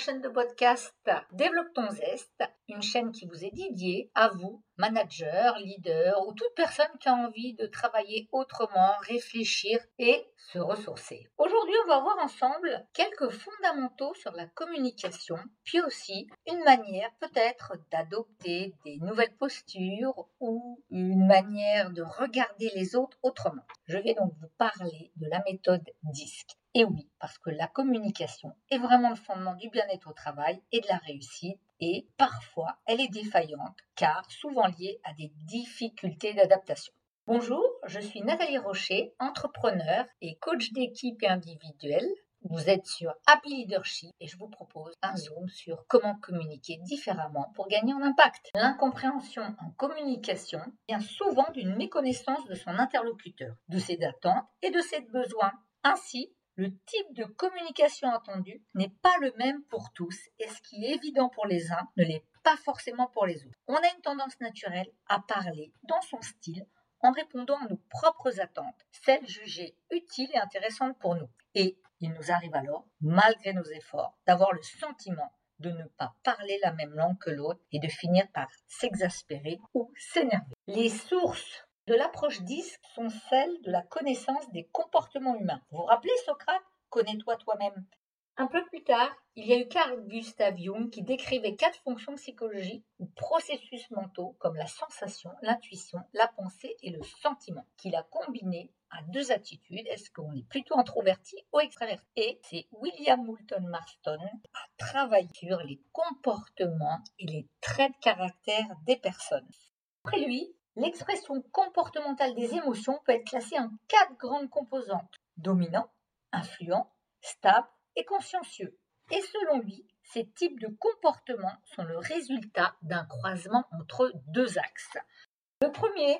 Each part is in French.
Chaîne de podcast. Développe ton zeste, une chaîne qui vous est dédiée à vous, manager, leader ou toute personne qui a envie de travailler autrement, réfléchir et se ressourcer. Aujourd'hui, on va voir ensemble quelques fondamentaux sur la communication, puis aussi une manière peut-être d'adopter des nouvelles postures ou une manière de regarder les autres autrement. Je vais donc vous parler de la méthode DISC. Et oui, parce que la communication est vraiment le fondement du bien-être au travail et de la réussite, et parfois elle est défaillante, car souvent liée à des difficultés d'adaptation. Bonjour, je suis Nathalie Rocher, entrepreneur et coach d'équipe individuelle. Vous êtes sur Happy Leadership et je vous propose un zoom sur comment communiquer différemment pour gagner en impact. L'incompréhension en communication vient souvent d'une méconnaissance de son interlocuteur, de ses attentes et de ses besoins. Ainsi, le type de communication attendue n'est pas le même pour tous et ce qui est évident pour les uns ne l'est pas forcément pour les autres. On a une tendance naturelle à parler dans son style en répondant à nos propres attentes, celles jugées utiles et intéressantes pour nous. Et il nous arrive alors, malgré nos efforts, d'avoir le sentiment de ne pas parler la même langue que l'autre et de finir par s'exaspérer ou s'énerver. Les sources de l'approche 10 sont celles de la connaissance des comportements humains. Vous vous rappelez Socrate? Connais-toi toi-même. Un peu plus tard, il y a eu Carl Gustav Jung qui décrivait quatre fonctions psychologiques ou processus mentaux comme la sensation, l'intuition, la pensée et le sentiment, qu'il a combiné à deux attitudes. Est-ce qu'on est plutôt introverti ou extraverti? Et c'est William Moulton Marston a travaillé sur les comportements et les traits de caractère des personnes. Après lui, L'expression comportementale des émotions peut être classée en quatre grandes composantes dominant, influent, stable et consciencieux. Et selon lui, ces types de comportements sont le résultat d'un croisement entre deux axes. Le premier,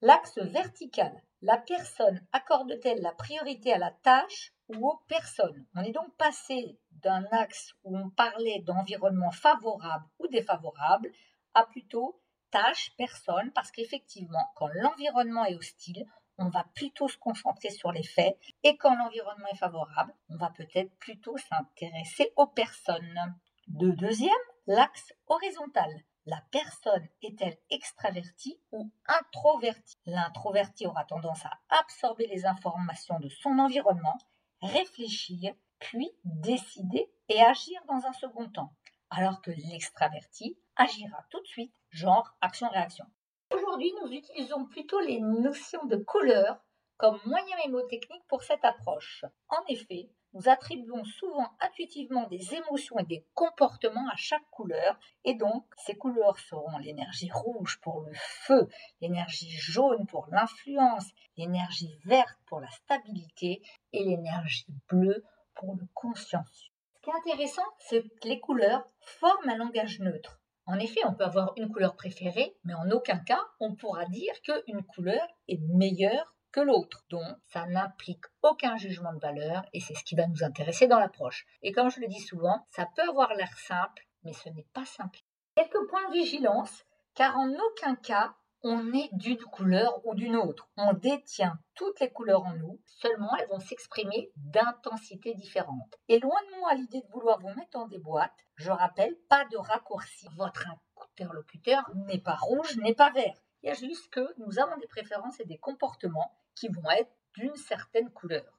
l'axe vertical. La personne accorde-t-elle la priorité à la tâche ou aux personnes? On est donc passé d'un axe où on parlait d'environnement favorable ou défavorable à plutôt tâche, personne, parce qu'effectivement, quand l'environnement est hostile, on va plutôt se concentrer sur les faits, et quand l'environnement est favorable, on va peut-être plutôt s'intéresser aux personnes. De deuxième, l'axe horizontal. La personne est-elle extravertie ou introvertie? L'introverti aura tendance à absorber les informations de son environnement, réfléchir, puis décider et agir dans un second temps alors que l'extraverti agira tout de suite, genre action-réaction. Aujourd'hui, nous utilisons plutôt les notions de couleur comme moyen mémotechnique pour cette approche. En effet, nous attribuons souvent intuitivement des émotions et des comportements à chaque couleur, et donc ces couleurs seront l'énergie rouge pour le feu, l'énergie jaune pour l'influence, l'énergie verte pour la stabilité et l'énergie bleue pour le consciencieux qui intéressant, c'est que les couleurs forment un langage neutre. En effet, on peut avoir une couleur préférée, mais en aucun cas on pourra dire qu'une couleur est meilleure que l'autre. Donc, ça n'implique aucun jugement de valeur et c'est ce qui va nous intéresser dans l'approche. Et comme je le dis souvent, ça peut avoir l'air simple, mais ce n'est pas simple. Quelques points de vigilance, car en aucun cas on est d'une couleur ou d'une autre. On détient toutes les couleurs en nous, seulement elles vont s'exprimer d'intensités différentes. Et loin de moi l'idée de vouloir vous mettre dans des boîtes, je rappelle, pas de raccourci. Votre interlocuteur n'est pas rouge, n'est pas vert. Il y a juste que nous avons des préférences et des comportements qui vont être d'une certaine couleur.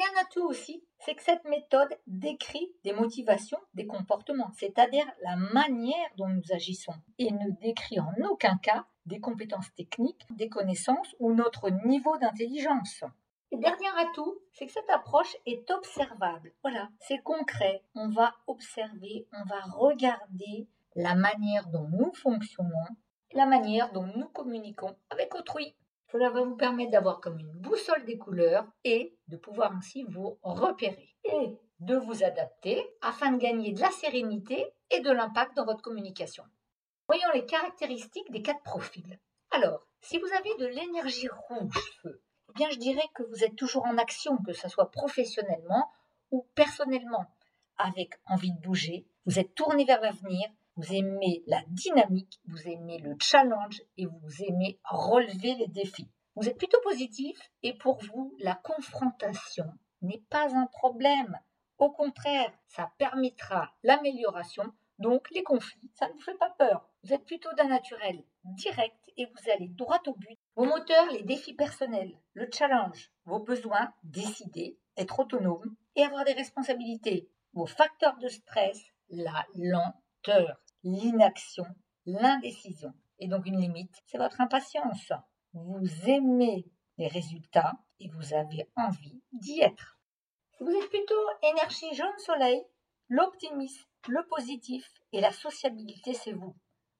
Il un atout aussi, c'est que cette méthode décrit des motivations, des comportements, c'est-à-dire la manière dont nous agissons, et ne décrit en aucun cas des compétences techniques, des connaissances ou notre niveau d'intelligence. Et dernier atout, c'est que cette approche est observable. Voilà, c'est concret. On va observer, on va regarder la manière dont nous fonctionnons, la manière dont nous communiquons avec autrui. Cela va vous permettre d'avoir comme une boussole des couleurs et de pouvoir ainsi vous repérer et de vous adapter afin de gagner de la sérénité et de l'impact dans votre communication. Voyons les caractéristiques des quatre profils. Alors, si vous avez de l'énergie rouge feu, eh bien je dirais que vous êtes toujours en action, que ce soit professionnellement ou personnellement, avec envie de bouger, vous êtes tourné vers l'avenir, vous aimez la dynamique, vous aimez le challenge et vous aimez relever les défis. Vous êtes plutôt positif et pour vous, la confrontation n'est pas un problème. Au contraire, ça permettra l'amélioration. Donc les conflits, ça ne vous fait pas peur. Vous êtes plutôt d'un naturel direct et vous allez droit au but. Vos moteurs, les défis personnels, le challenge, vos besoins, décider, être autonome et avoir des responsabilités. Vos facteurs de stress, la lenteur, l'inaction, l'indécision. Et donc une limite, c'est votre impatience. Vous aimez les résultats et vous avez envie d'y être. Vous êtes plutôt énergie jaune soleil, l'optimisme, le positif et la sociabilité, c'est vous.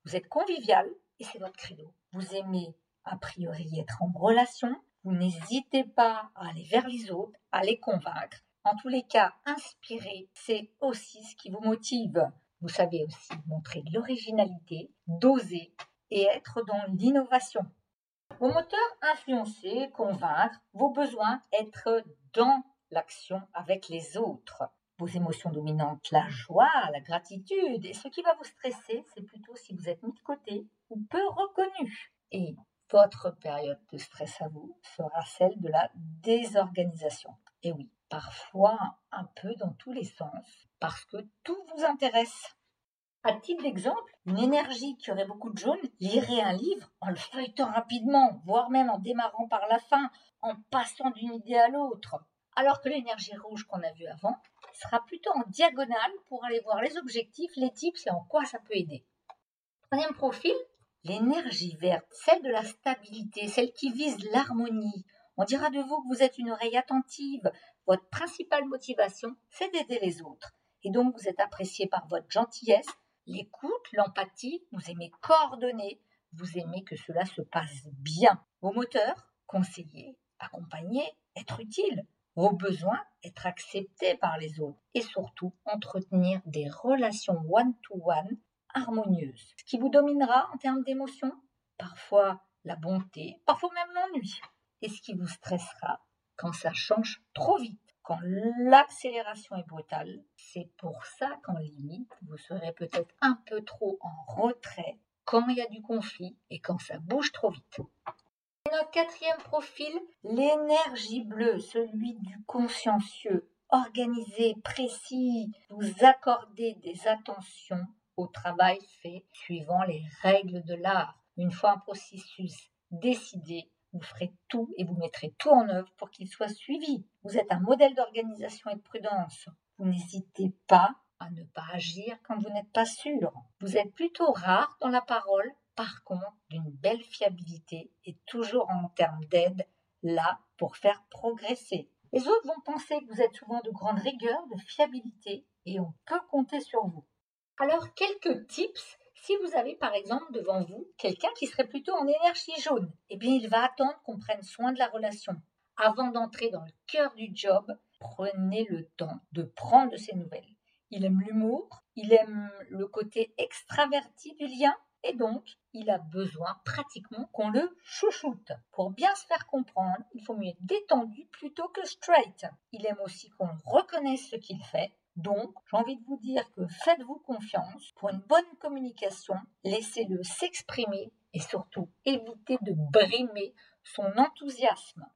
Vous êtes convivial et c'est votre credo. Vous aimez a priori être en relation, vous n'hésitez pas à aller vers les autres, à les convaincre. En tous les cas, inspirer, c'est aussi ce qui vous motive. Vous savez aussi montrer de l'originalité, d'oser et être dans l'innovation. Vos moteurs influencer, convaincre, vos besoins être dans l'action avec les autres. Vos émotions dominantes, la joie, la gratitude. Et ce qui va vous stresser, c'est plutôt si vous êtes mis de côté ou peu reconnu. Et votre période de stress à vous sera celle de la désorganisation. Et oui, parfois un peu dans tous les sens, parce que tout intéresse. À titre d'exemple, une énergie qui aurait beaucoup de jaune lirait un livre en le feuilletant rapidement, voire même en démarrant par la fin, en passant d'une idée à l'autre? Alors que l'énergie rouge qu'on a vue avant sera plutôt en diagonale pour aller voir les objectifs, les tips et en quoi ça peut aider. Troisième profil, l'énergie verte, celle de la stabilité, celle qui vise l'harmonie. On dira de vous que vous êtes une oreille attentive. Votre principale motivation, c'est d'aider les autres. Et donc vous êtes apprécié par votre gentillesse, l'écoute, l'empathie, vous aimez coordonner, vous aimez que cela se passe bien. Vos moteurs, conseiller, accompagner, être utile. Vos besoins, être acceptés par les autres. Et surtout, entretenir des relations one-to-one harmonieuses. Ce qui vous dominera en termes d'émotions, parfois la bonté, parfois même l'ennui. Et ce qui vous stressera quand ça change trop vite quand l'accélération est brutale, c'est pour ça qu'en limite, vous serez peut-être un peu trop en retrait quand il y a du conflit et quand ça bouge trop vite. Notre quatrième profil, l'énergie bleue, celui du consciencieux, organisé, précis, vous accordez des attentions au travail fait suivant les règles de l'art. Une fois un processus décidé, vous ferez tout et vous mettrez tout en œuvre pour qu'il soit suivi. Vous êtes un modèle d'organisation et de prudence. Vous n'hésitez pas à ne pas agir quand vous n'êtes pas sûr. Vous êtes plutôt rare dans la parole, par contre, d'une belle fiabilité et toujours en termes d'aide, là pour faire progresser. Les autres vont penser que vous êtes souvent de grande rigueur, de fiabilité et on peut compter sur vous. Alors, quelques tips si vous avez par exemple devant vous quelqu'un qui serait plutôt en énergie jaune, eh bien il va attendre qu'on prenne soin de la relation. Avant d'entrer dans le cœur du job, prenez le temps de prendre ses nouvelles. Il aime l'humour, il aime le côté extraverti du lien et donc il a besoin pratiquement qu'on le chouchoute. Pour bien se faire comprendre, il faut mieux être détendu plutôt que straight. Il aime aussi qu'on reconnaisse ce qu'il fait donc, j'ai envie de vous dire que faites-vous confiance pour une bonne communication, laissez-le s'exprimer et surtout évitez de brimer son enthousiasme.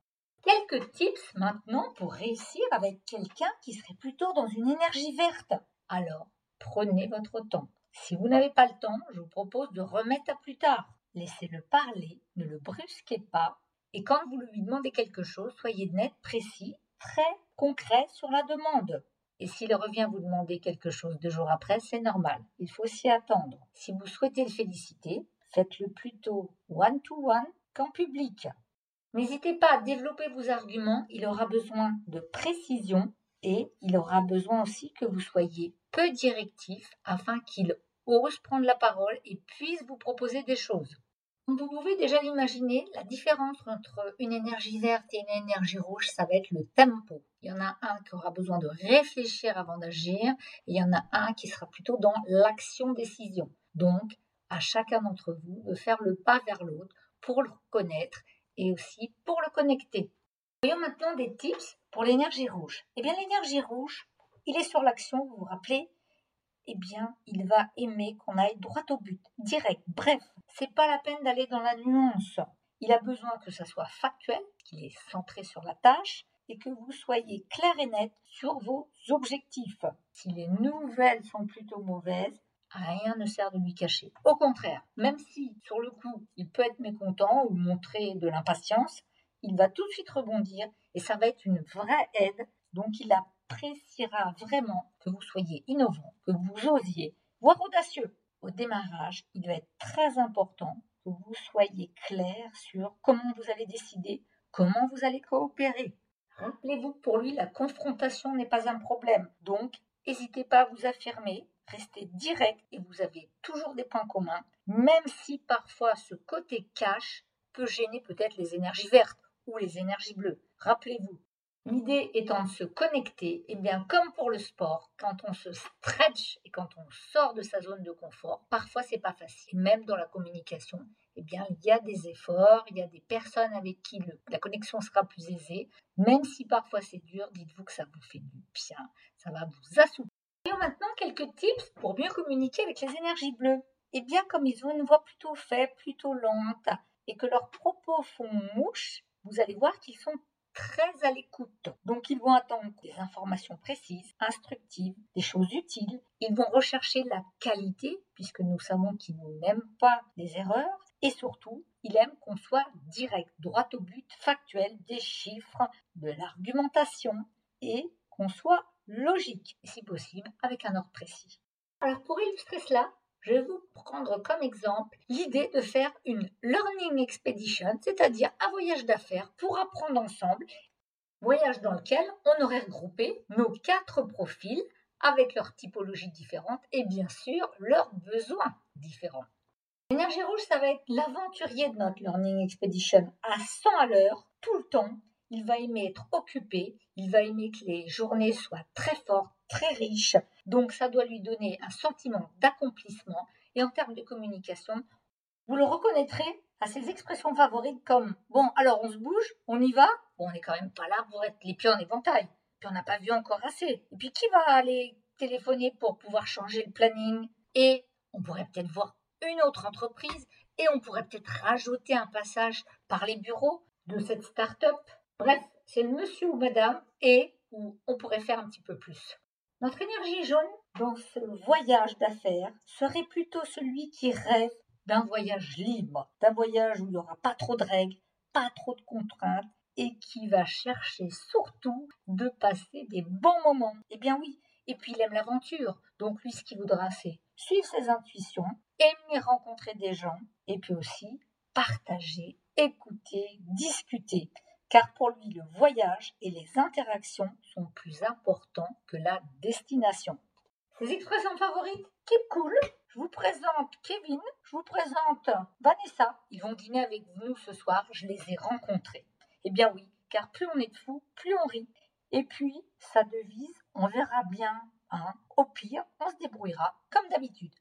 Quelques tips maintenant pour réussir avec quelqu'un qui serait plutôt dans une énergie verte. Alors, prenez votre temps. Si vous n'avez pas le temps, je vous propose de remettre à plus tard. Laissez-le parler, ne le brusquez pas. Et quand vous lui demandez quelque chose, soyez net, précis, très concret sur la demande. Et s'il revient vous demander quelque chose deux jours après, c'est normal. Il faut s'y attendre. Si vous souhaitez le féliciter, faites-le plutôt one-to-one qu'en public. N'hésitez pas à développer vos arguments. Il aura besoin de précision et il aura besoin aussi que vous soyez peu directif afin qu'il ose prendre la parole et puisse vous proposer des choses. Vous pouvez déjà l'imaginer, la différence entre une énergie verte et une énergie rouge, ça va être le tempo. Il y en a un qui aura besoin de réfléchir avant d'agir, et il y en a un qui sera plutôt dans l'action-décision. Donc, à chacun d'entre vous de faire le pas vers l'autre pour le reconnaître et aussi pour le connecter. Voyons maintenant des tips pour l'énergie rouge. Eh bien, l'énergie rouge, il est sur l'action, vous vous rappelez? Eh bien, il va aimer qu'on aille droit au but, direct. Bref, c'est pas la peine d'aller dans la nuance. Il a besoin que ça soit factuel, qu'il est centré sur la tâche, et que vous soyez clair et net sur vos objectifs. Si les nouvelles sont plutôt mauvaises, rien ne sert de lui cacher. Au contraire, même si sur le coup il peut être mécontent ou montrer de l'impatience, il va tout de suite rebondir et ça va être une vraie aide. Donc il appréciera vraiment que vous soyez innovant, que vous osiez, voire audacieux. Au démarrage, il va être très important que vous soyez clair sur comment vous allez décider, comment vous allez coopérer. Rappelez-vous pour lui, la confrontation n'est pas un problème. Donc, n'hésitez pas à vous affirmer, restez direct et vous avez toujours des points communs, même si parfois ce côté cash peut gêner peut-être les énergies vertes ou les énergies bleues. Rappelez-vous, L'idée étant de se connecter, et eh bien comme pour le sport, quand on se stretch et quand on sort de sa zone de confort, parfois c'est pas facile. Même dans la communication, eh bien il y a des efforts, il y a des personnes avec qui la connexion sera plus aisée. Même si parfois c'est dur, dites-vous que ça vous fait du bien, ça va vous assouplir. Voyons maintenant quelques tips pour mieux communiquer avec les énergies bleues. Eh bien comme ils ont une voix plutôt faible, plutôt lente, et que leurs propos font mouche, vous allez voir qu'ils sont très à l'écoute. Donc ils vont attendre des informations précises, instructives, des choses utiles. Ils vont rechercher la qualité, puisque nous savons qu'ils n'aiment pas les erreurs. Et surtout, ils aiment qu'on soit direct, droit au but, factuel, des chiffres, de l'argumentation et qu'on soit logique, si possible, avec un ordre précis. Alors pour illustrer cela, je vais vous prendre comme exemple l'idée de faire une learning expedition, c'est-à-dire un voyage d'affaires pour apprendre ensemble, voyage dans lequel on aurait regroupé nos quatre profils avec leurs typologies différentes et bien sûr leurs besoins différents. L'énergie rouge, ça va être l'aventurier de notre Learning Expedition à 100 à l'heure, tout le temps. Il va aimer être occupé, il va aimer que les journées soient très fortes, très riches, donc ça doit lui donner un sentiment d'accomplissement. Et en termes de communication, vous le reconnaîtrez à ses expressions favorites comme bon alors on se bouge, on y va, on n'est quand même pas là pour être les pieds en éventail, puis on n'a pas vu encore assez. Et puis qui va aller téléphoner pour pouvoir changer le planning? Et on pourrait peut-être voir une autre entreprise et on pourrait peut-être rajouter un passage par les bureaux de cette start-up. Bref, c'est le monsieur ou madame et où on pourrait faire un petit peu plus. Notre énergie jaune dans ce voyage d'affaires serait plutôt celui qui rêve d'un voyage libre, d'un voyage où il n'y aura pas trop de règles, pas trop de contraintes et qui va chercher surtout de passer des bons moments. Eh bien oui, et puis il aime l'aventure, donc lui ce qu'il voudra c'est suivre ses intuitions, aimer rencontrer des gens et puis aussi partager, écouter, discuter car pour lui le voyage et les interactions sont plus importants que la destination. Ses expressions favorites Keep cool. Je vous présente Kevin, je vous présente Vanessa. Ils vont dîner avec nous ce soir, je les ai rencontrés. Eh bien oui, car plus on est de fous, plus on rit. Et puis, sa devise, on verra bien. Hein. Au pire, on se débrouillera comme d'habitude.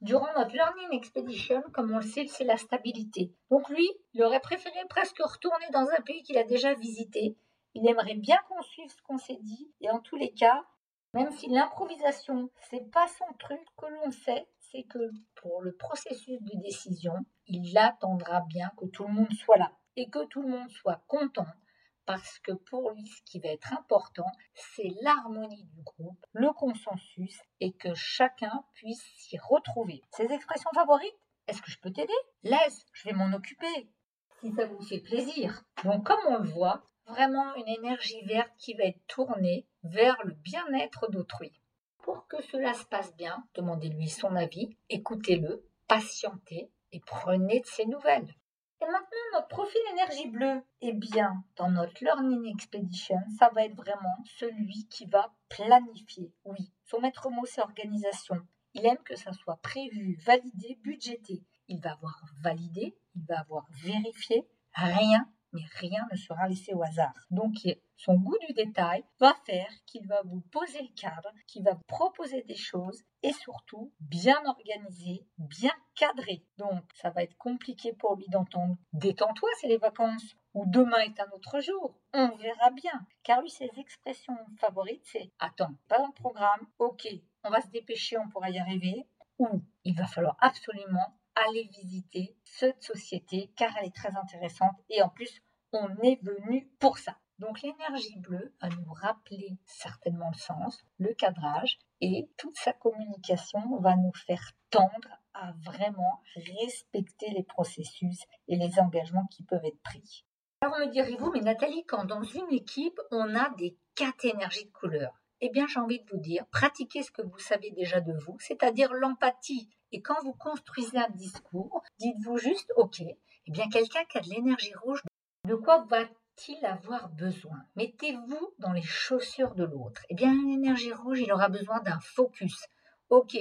Durant notre Learning Expedition, comme on le sait, c'est la stabilité. Donc lui, il aurait préféré presque retourner dans un pays qu'il a déjà visité. Il aimerait bien qu'on suive ce qu'on s'est dit. Et en tous les cas, même si l'improvisation, c'est pas son truc que l'on sait, c'est que pour le processus de décision, il attendra bien que tout le monde soit là et que tout le monde soit content parce que pour lui, ce qui va être important, c'est l'harmonie du groupe, le consensus et que chacun puisse s'y retrouver. Ses expressions favorites Est-ce que je peux t'aider? Laisse, je vais m'en occuper. Si ça vous fait plaisir. Donc comme on le voit, vraiment une énergie verte qui va être tournée vers le bien-être d'autrui. Pour que cela se passe bien, demandez-lui son avis, écoutez-le, patientez et prenez de ses nouvelles. Et maintenant, notre profil énergie bleue, eh bien, dans notre Learning Expedition, ça va être vraiment celui qui va planifier. Oui, son maître mot, c'est organisation. Il aime que ça soit prévu, validé, budgété. Il va avoir validé, il va avoir vérifié. Rien mais rien ne sera laissé au hasard. Donc son goût du détail va faire qu'il va vous poser le cadre, qu'il va vous proposer des choses et surtout bien organisé, bien cadré. Donc ça va être compliqué pour lui d'entendre détends-toi, c'est les vacances ou demain est un autre jour. On verra bien. Car lui, ses expressions favorites, c'est attends, pas dans le programme, ok, on va se dépêcher, on pourra y arriver. Ou il va falloir absolument aller visiter cette société car elle est très intéressante et en plus on est venu pour ça. Donc l'énergie bleue va nous rappeler certainement le sens, le cadrage et toute sa communication va nous faire tendre à vraiment respecter les processus et les engagements qui peuvent être pris. Alors me direz-vous, mais Nathalie, quand dans une équipe, on a des quatre énergies de couleur, eh bien j'ai envie de vous dire, pratiquez ce que vous savez déjà de vous, c'est-à-dire l'empathie. Et quand vous construisez un discours, dites-vous juste, ok, eh bien quelqu'un qui a de l'énergie rouge, de quoi va-t-il avoir besoin? Mettez-vous dans les chaussures de l'autre. Eh bien, une énergie rouge, il aura besoin d'un focus. Ok,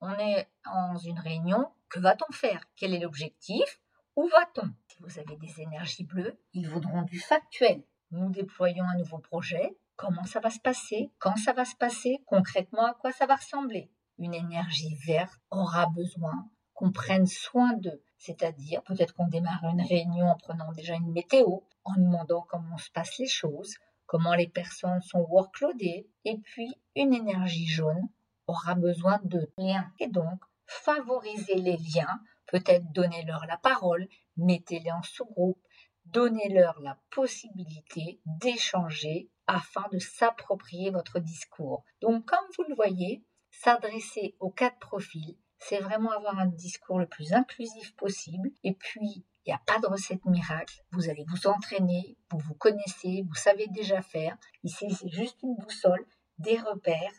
on est dans une réunion, que va-t-on faire? Quel est l'objectif? Où va-t-on? Si vous avez des énergies bleues, ils voudront du factuel. Nous déployons un nouveau projet. Comment ça va se passer? Quand ça va se passer? Concrètement, à quoi ça va ressembler? Une énergie verte aura besoin qu'on prenne soin d'eux. C'est-à-dire, peut-être qu'on démarre une réunion en prenant déjà une météo, en demandant comment se passent les choses, comment les personnes sont workloadées, et puis une énergie jaune aura besoin de liens. Et donc, favoriser les liens, peut-être donner-leur la parole, mettez-les en sous-groupe, donnez-leur la possibilité d'échanger afin de s'approprier votre discours. Donc, comme vous le voyez, s'adresser aux quatre profils, c'est vraiment avoir un discours le plus inclusif possible. Et puis, il n'y a pas de recette miracle. Vous allez vous entraîner, vous vous connaissez, vous savez déjà faire. Ici, c'est juste une boussole, des repères,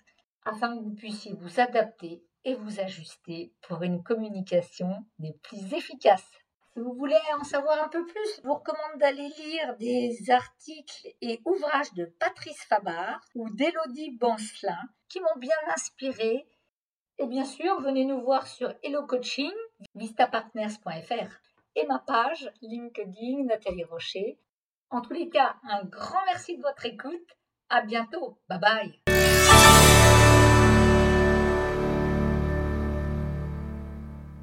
afin que vous puissiez vous adapter et vous ajuster pour une communication des plus efficaces. Si vous voulez en savoir un peu plus, je vous recommande d'aller lire des articles et ouvrages de Patrice Fabar ou d'Élodie Bancelin qui m'ont bien inspiré et bien sûr, venez nous voir sur Hello Coaching, vistapartners.fr et ma page LinkedIn Nathalie Rocher. En tous les cas, un grand merci de votre écoute. À bientôt. Bye bye.